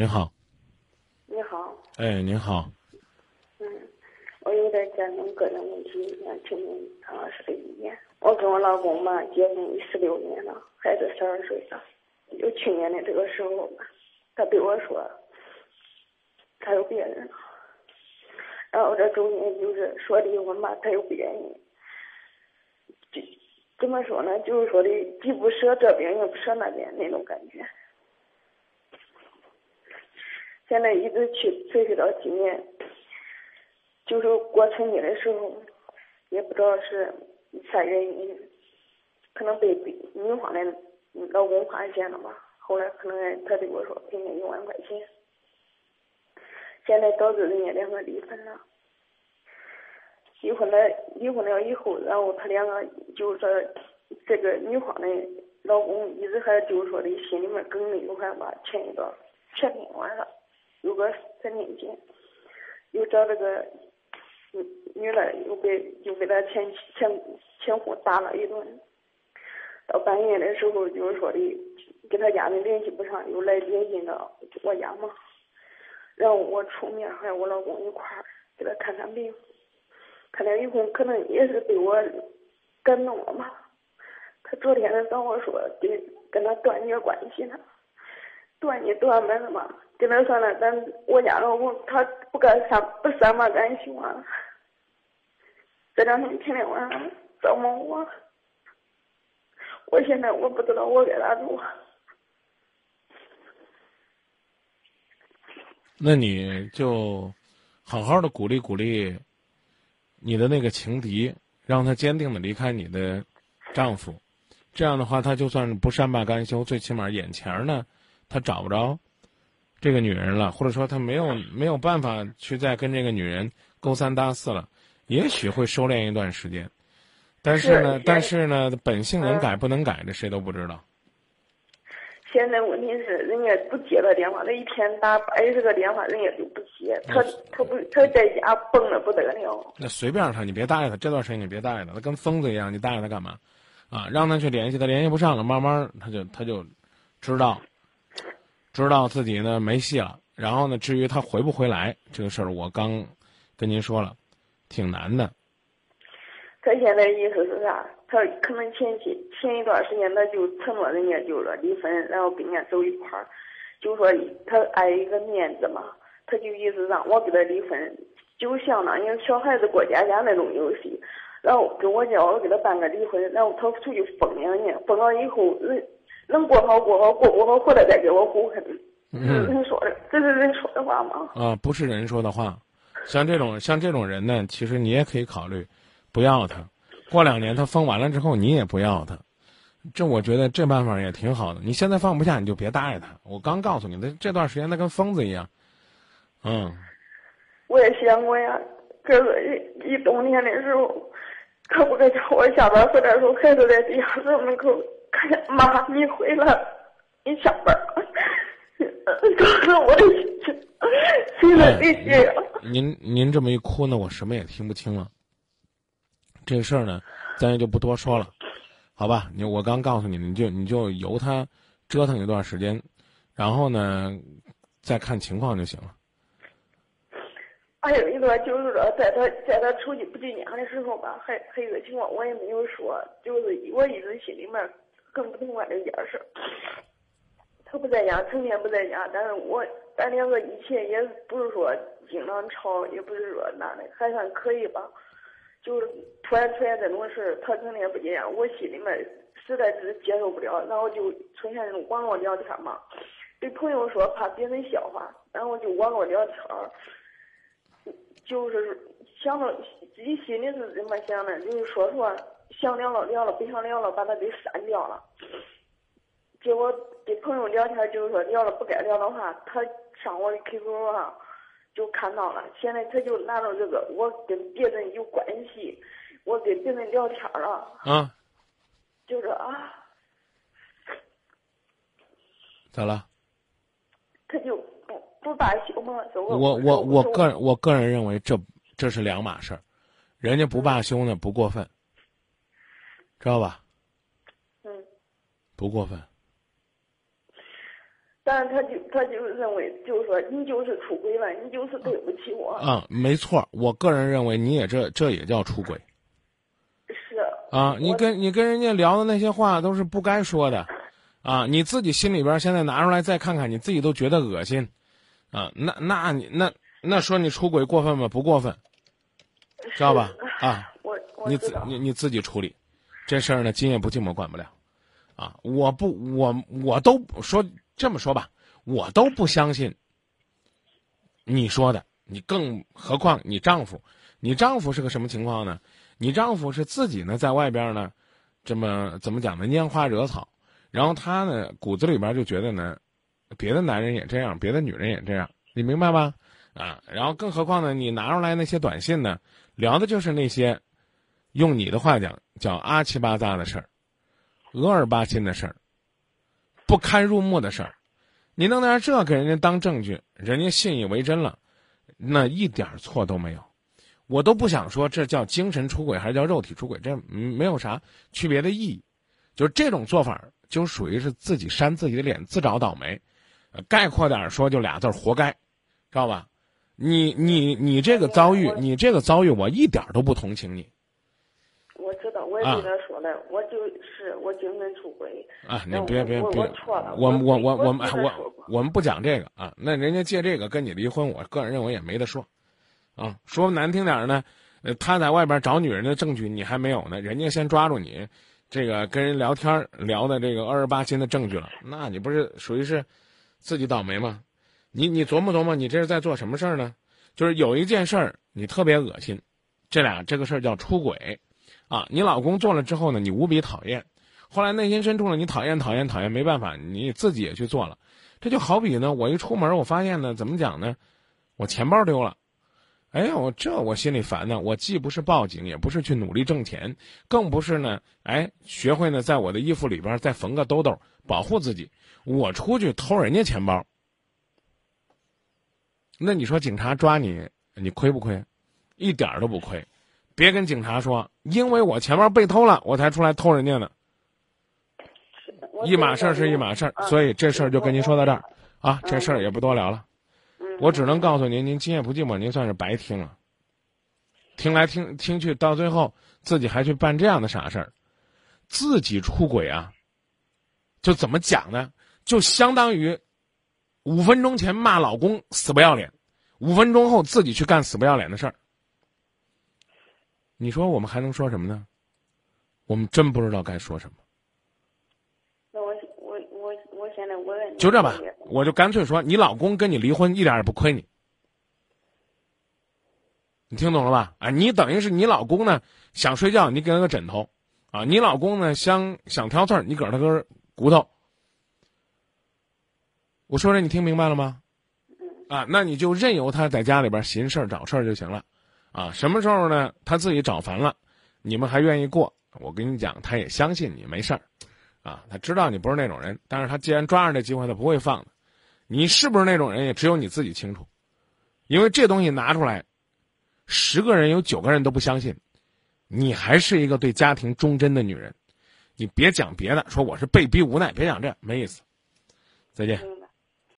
您好，你好，哎，您好，嗯，我有点家庭个人问题，想请问唐老师的意见。我跟我老公嘛结婚十六年了，孩子十二岁了。就去年的这个时候吧，他对我说他有别人了，然后这中间就是说离婚吧，他又不愿意。就怎么说呢？就是说的既不舍这边又不舍那边那种感觉。现在一直去持续到今年，就是过春节的时候，也不知道是啥原因，可能被女方的老公发现了吧。后来可能他对我说给你一万块钱，现在导致人家两个离婚了。离婚了，离婚了以后，然后他两个就是说，这个女方的老公一直还就是说的心里面耿耿于怀吧，前一段全听完了。有个三年前，又找这个女女的，又给又给他前前前夫打了一顿。到半夜的时候，就是说的跟他家里联系不上，又来联系到我家嘛。然后我出面，还有我老公一块儿给他看看病。看了以后，可能也是被我感动了嘛。他昨天他找我说，跟跟他断绝关系了。断就断门了嘛。跟他说了，咱我家老公他不干啥不三嘛感情啊。这两天天天晚上找骂我，我现在我不知道我该咋做。那你就好好的鼓励鼓励你的那个情敌，让他坚定的离开你的丈夫，这样的话，他就算是不善罢甘休，最起码眼前呢，他找不着。这个女人了，或者说他没有没有办法去再跟这个女人勾三搭四了，也许会收敛一段时间，但是呢，但是呢，本性能改不能改，这谁都不知道。现在问题是，人家不接他电话，他一天打百十个电话，人家都不接，他他不他在家蹦的不得了。那随便他，你别搭理他，这段时间你别搭理他，他跟疯子一样，你搭理他干嘛？啊，让他去联系，他联系不上了，慢慢他就他就知道。知道自己呢没戏了，然后呢，至于他回不回来这个事儿，我刚跟您说了，挺难的。他现在意思是啥？他可能前期前一段时间他就承诺人家就是说离婚，然后跟人家走一块儿，就说他碍一个面子嘛，他就意思让我跟他离婚，就相当于小孩子过家家那种游戏，然后跟我讲我给他办个离婚，然后他出去疯两年，疯了以后人。能过好过好，过不好回来再给我补恨。嗯，人说的，这是人说的话吗？啊，不是人说的话。像这种像这种人呢，其实你也可以考虑，不要他。过两年他疯完了之后，你也不要他。这我觉得这办法也挺好的。你现在放不下，你就别搭理他。我刚告诉你的，这段时间他跟疯子一样。嗯。我也想过呀，可是一一冬天的时候，可不可叫我下班回来的时候，孩子在地下室门口。看见妈，你回来，你下班儿，告诉我的心情，谁能理解呀？您您这么一哭呢，我什么也听不清了。这事儿呢，咱也就不多说了，好吧？你我刚告诉你，你就你就由他折腾一段时间，然后呢，再看情况就行了。还有一个就是说，在他在他出去不进家的时候吧，还还有一个情况，我也没有说，就是我一直心里面。更不痛快的一件事，他不在家，成天不在家。但是我咱两个以前也不是说经常吵，也不是说那的，还算可以吧。就是突然出现这种事，他成天不接，我心里面实在是接受不了。然后就出现这种网络聊天嘛，对朋友说怕别人笑话，然后就网络聊天，就是想到自己心里是怎么想的，就是说说。想聊了聊了，不想聊了，把他给删掉了。结果跟朋友聊天，就是说聊了不该聊的话，他上我的 QQ 上就看到了。现在他就拿着这个，我跟别人有关系，我跟别人聊天了。啊。就是啊。咋了？他就不不罢休嘛，我我我我个人我个人认为这这是两码事儿，人家不罢休呢不过分。知道吧？嗯，不过分。但是他就他就认为，就是说你就是出轨了，你就是对不起我。啊，没错，我个人认为你也这这也叫出轨。是。啊，你跟你跟人家聊的那些话都是不该说的，啊，你自己心里边现在拿出来再看看，你自己都觉得恶心，啊，那那你那那说你出轨过分吗？不过分，知道吧？啊，我你自你你自己处理，这事儿呢，今夜不寂寞管不了，啊，我不我我都说这么说吧，我都不相信你说的，你更何况你丈夫，你丈夫是个什么情况呢？你丈夫是自己呢，在外边呢，这么怎么讲呢？拈花惹草，然后他呢骨子里边就觉得呢，别的男人也这样，别的女人也这样，你明白吧？啊，然后更何况呢，你拿出来那些短信呢，聊的就是那些，用你的话讲叫阿七八糟的事儿，额尔巴心的事儿，不堪入目的事儿，你弄点这给人家当证据，人家信以为真了，那一点错都没有。我都不想说这叫精神出轨还是叫肉体出轨，这没有啥区别的意义。就是这种做法，就属于是自己扇自己的脸，自找倒霉。概括点说，就俩字儿活该，知道吧？你你你这个遭遇，你这个遭遇，我一点都不同情你。我知道，我也跟他说了，我就是我精神出轨。啊，你别别别，我错了。我我我我我我们不讲这个啊。那人家借这个跟你离婚，我个人认为也没得说。啊，说难听点呢，呃，他在外边找女人的证据你还没有呢，人家先抓住你，这个跟人聊天聊的这个二十八斤的证据了，那你不是属于是自己倒霉吗？你你琢磨琢磨，你这是在做什么事儿呢？就是有一件事儿你特别恶心，这俩这个事儿叫出轨，啊，你老公做了之后呢，你无比讨厌，后来内心深处呢，你讨厌讨厌讨厌，没办法，你自己也去做了，这就好比呢，我一出门我发现呢，怎么讲呢，我钱包丢了。哎呀，我这我心里烦呢。我既不是报警，也不是去努力挣钱，更不是呢。哎，学会呢，在我的衣服里边再缝个兜兜，保护自己。我出去偷人家钱包，那你说警察抓你，你亏不亏？一点都不亏。别跟警察说，因为我钱包被偷了，我才出来偷人家的。一码事儿是一码事儿，所以这事儿就跟您说到这儿啊。这事儿也不多聊了。我只能告诉您，您今夜不寂寞，您算是白听了。听来听听去，到最后自己还去办这样的傻事儿，自己出轨啊！就怎么讲呢？就相当于五分钟前骂老公死不要脸，五分钟后自己去干死不要脸的事儿。你说我们还能说什么呢？我们真不知道该说什么。那我我我我现在我就这吧。我就干脆说，你老公跟你离婚一点也不亏你，你听懂了吧？啊，你等于是你老公呢想睡觉，你给他个枕头，啊，你老公呢想想挑刺儿，你给他根骨头。我说这你听明白了吗？啊，那你就任由他在家里边寻事儿找事儿就行了，啊，什么时候呢？他自己找烦了，你们还愿意过，我跟你讲，他也相信你没事儿，啊，他知道你不是那种人，但是他既然抓着这机会，他不会放的。你是不是那种人，也只有你自己清楚，因为这东西拿出来，十个人有九个人都不相信，你还是一个对家庭忠贞的女人，你别讲别的，说我是被逼无奈，别讲这没意思，再见。